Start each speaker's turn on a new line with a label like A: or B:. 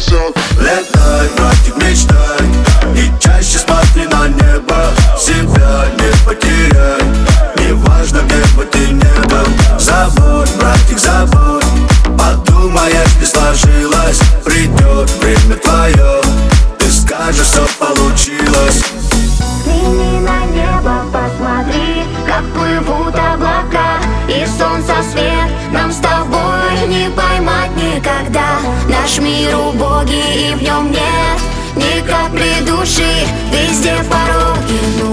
A: yourself. Наш мир убогий и в нем нет Ни капли души, везде пороги ну,